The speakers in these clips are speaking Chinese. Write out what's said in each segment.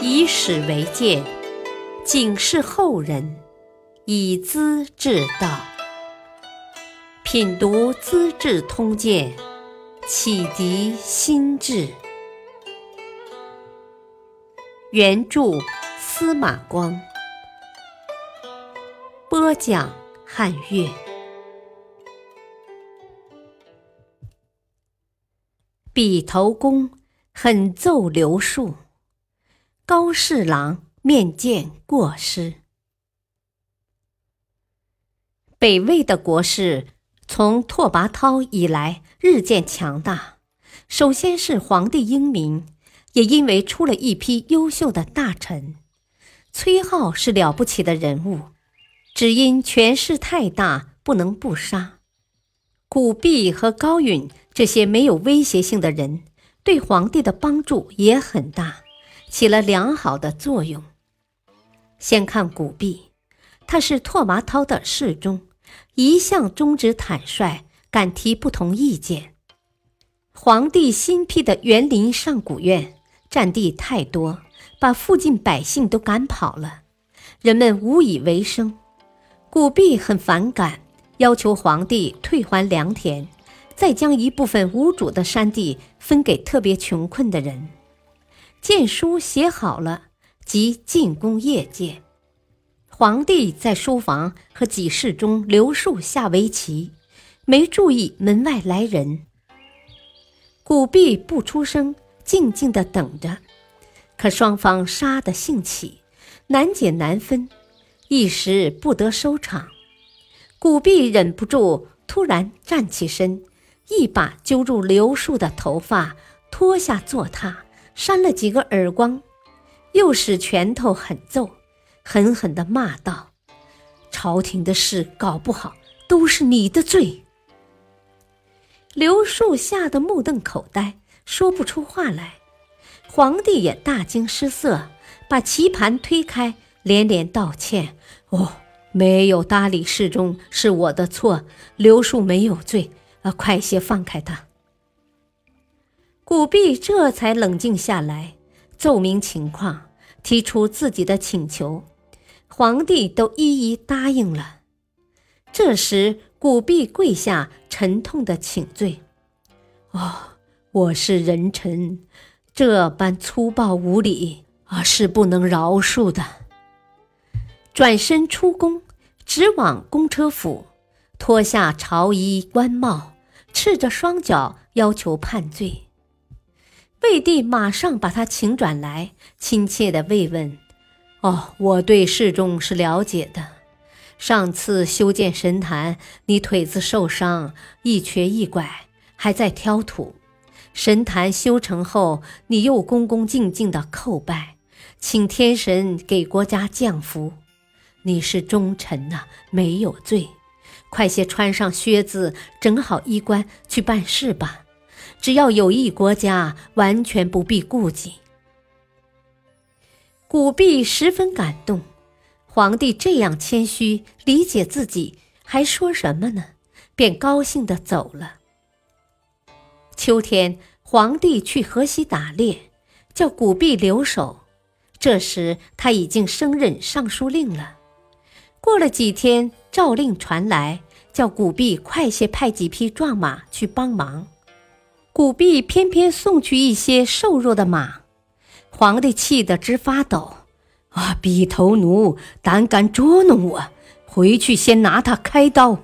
以史为鉴，警示后人，以资治道。品读《资治通鉴》，启迪心智。原著司马光，播讲汉乐。笔头公狠揍刘树，高侍郎面见过失。北魏的国势从拓跋焘以来日渐强大，首先是皇帝英明，也因为出了一批优秀的大臣。崔浩是了不起的人物，只因权势太大，不能不杀。古弼和高允这些没有威胁性的人，对皇帝的帮助也很大，起了良好的作用。先看古弼，他是拓跋焘的侍中，一向忠直坦率，敢提不同意见。皇帝新辟的园林上古院占地太多，把附近百姓都赶跑了，人们无以为生，古弼很反感。要求皇帝退还良田，再将一部分无主的山地分给特别穷困的人。荐书写好了，即进宫谒见。皇帝在书房和给事中刘树下围棋，没注意门外来人。古弼不出声，静静地等着。可双方杀得兴起，难解难分，一时不得收场。古弼忍不住，突然站起身，一把揪住刘树的头发，拖下坐榻，扇了几个耳光，又使拳头狠揍，狠狠地骂道：“朝廷的事搞不好，都是你的罪。”刘树吓得目瞪口呆，说不出话来。皇帝也大惊失色，把棋盘推开，连连道歉：“哦。”没有搭理侍中是我的错，刘树没有罪，啊，快些放开他。古弼这才冷静下来，奏明情况，提出自己的请求，皇帝都一一答应了。这时，古弼跪下，沉痛的请罪：“哦，我是人臣，这般粗暴无礼啊，是不能饶恕的。”转身出宫，直往公车府，脱下朝衣官帽，赤着双脚要求判罪。魏帝马上把他请转来，亲切地慰问：“哦，我对侍中是了解的。上次修建神坛，你腿子受伤，一瘸一拐，还在挑土。神坛修成后，你又恭恭敬敬地叩拜，请天神给国家降福。”你是忠臣呐，没有罪，快些穿上靴子，整好衣冠去办事吧。只要有益国家，完全不必顾忌。古弼十分感动，皇帝这样谦虚，理解自己，还说什么呢？便高兴地走了。秋天，皇帝去河西打猎，叫古弼留守。这时他已经升任尚书令了。过了几天，诏令传来，叫古弼快些派几匹壮马去帮忙。古弼偏偏送去一些瘦弱的马，皇帝气得直发抖。啊，笔头奴胆敢捉弄我，回去先拿他开刀。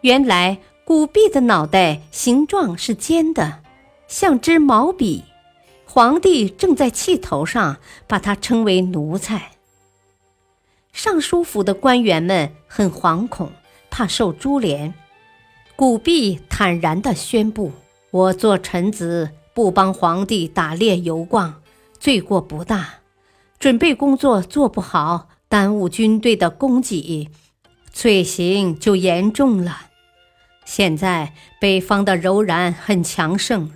原来古弼的脑袋形状是尖的，像支毛笔。皇帝正在气头上，把他称为奴才。尚书府的官员们很惶恐，怕受株连。古弼坦然地宣布：“我做臣子，不帮皇帝打猎游逛，罪过不大；准备工作做不好，耽误军队的供给，罪行就严重了。现在北方的柔然很强盛，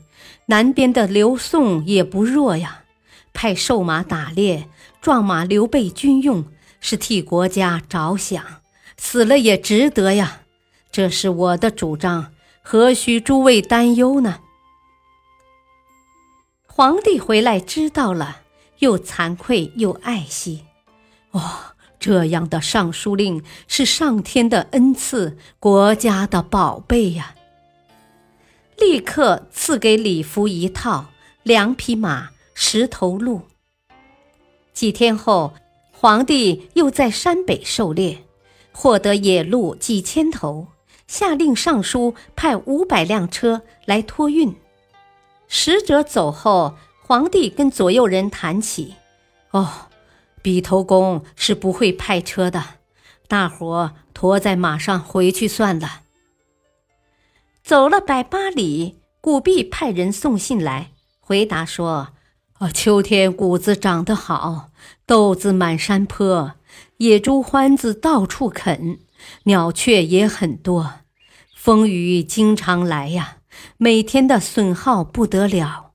南边的刘宋也不弱呀。派瘦马打猎，壮马留备军用。”是替国家着想，死了也值得呀！这是我的主张，何须诸位担忧呢？皇帝回来知道了，又惭愧又爱惜。哦，这样的尚书令是上天的恩赐，国家的宝贝呀！立刻赐给礼服一套，两匹马，十头鹿。几天后，皇帝又在山北狩猎，获得野鹿几千头，下令尚书派五百辆车来托运。使者走后，皇帝跟左右人谈起：“哦，笔头公是不会派车的，大伙驮在马上回去算了。”走了百八里，古弼派人送信来，回答说：“啊，秋天谷子长得好，豆子满山坡，野猪獾子到处啃，鸟雀也很多，风雨经常来呀，每天的损耗不得了，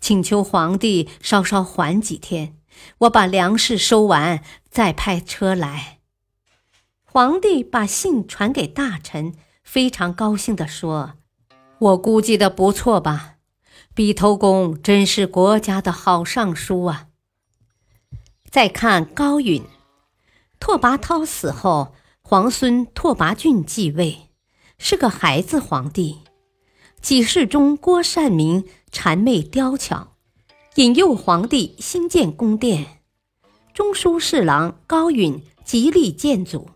请求皇帝稍稍缓几天，我把粮食收完再派车来。”皇帝把信传给大臣。非常高兴地说：“我估计的不错吧？笔头公真是国家的好尚书啊。”再看高允，拓跋焘死后，皇孙拓跋浚继位，是个孩子皇帝。几世中郭善明谄媚刁巧，引诱皇帝兴建宫殿。中书侍郎高允极力建阻。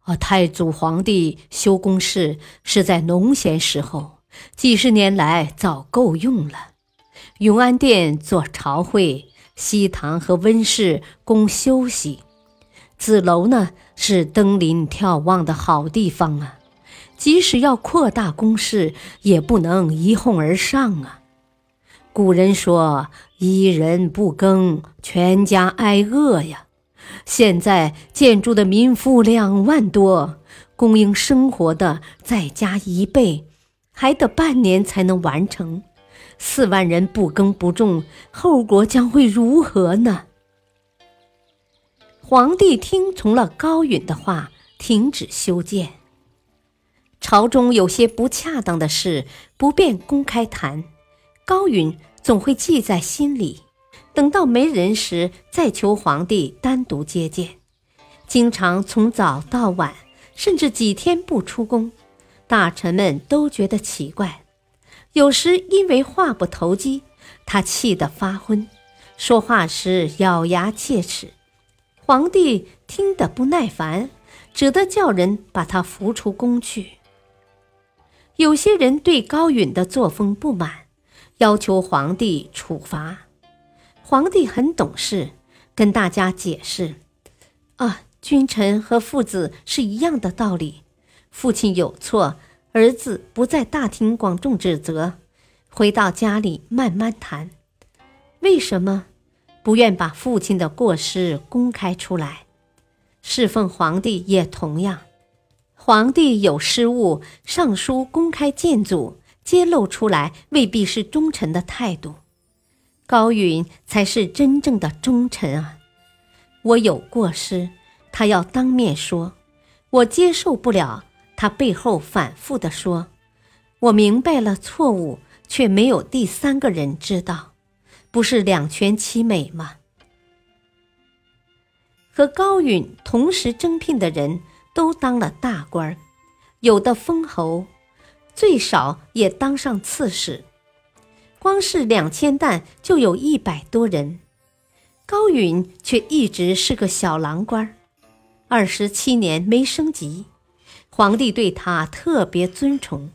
啊！太祖皇帝修宫室是在农闲时候，几十年来早够用了。永安殿做朝会，西堂和温室供休息，紫楼呢是登临眺望的好地方啊。即使要扩大宫室，也不能一哄而上啊。古人说：“一人不耕，全家挨饿呀。”现在建筑的民夫两万多，供应生活的再加一倍，还得半年才能完成。四万人不耕不种，后果将会如何呢？皇帝听从了高允的话，停止修建。朝中有些不恰当的事，不便公开谈，高允总会记在心里。等到没人时，再求皇帝单独接见。经常从早到晚，甚至几天不出宫，大臣们都觉得奇怪。有时因为话不投机，他气得发昏，说话时咬牙切齿。皇帝听得不耐烦，只得叫人把他扶出宫去。有些人对高允的作风不满，要求皇帝处罚。皇帝很懂事，跟大家解释：“啊，君臣和父子是一样的道理。父亲有错，儿子不在大庭广众指责，回到家里慢慢谈。为什么不愿把父亲的过失公开出来？侍奉皇帝也同样，皇帝有失误，上书公开谏阻，揭露出来，未必是忠臣的态度。”高允才是真正的忠臣啊！我有过失，他要当面说，我接受不了。他背后反复的说，我明白了错误，却没有第三个人知道，不是两全其美吗？和高允同时征聘的人都当了大官，有的封侯，最少也当上刺史。光是两千担就有一百多人，高允却一直是个小郎官，二十七年没升级，皇帝对他特别尊崇，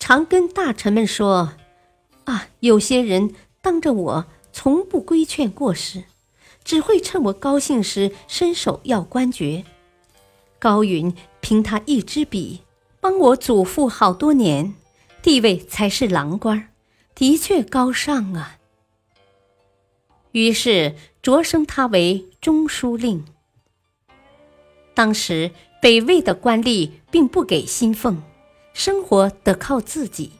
常跟大臣们说：“啊，有些人当着我从不规劝过失，只会趁我高兴时伸手要官爵。高允凭他一支笔，帮我祖父好多年，地位才是郎官。”的确高尚啊！于是擢升他为中书令。当时北魏的官吏并不给薪俸，生活得靠自己。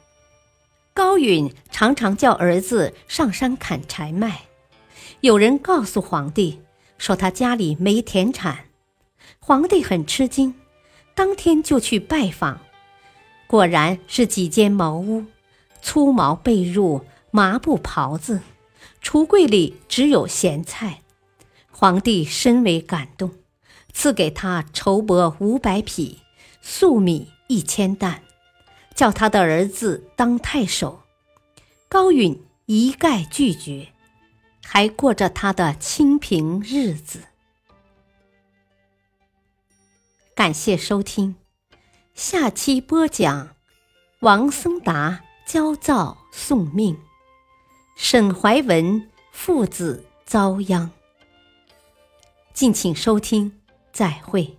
高允常常叫儿子上山砍柴卖。有人告诉皇帝，说他家里没田产。皇帝很吃惊，当天就去拜访，果然是几间茅屋。粗毛被褥，麻布袍子，橱柜里只有咸菜。皇帝深为感动，赐给他绸帛五百匹，粟米一千担，叫他的儿子当太守。高允一概拒绝，还过着他的清贫日子。感谢收听，下期播讲王僧达焦躁送命，沈怀文父子遭殃。敬请收听，再会。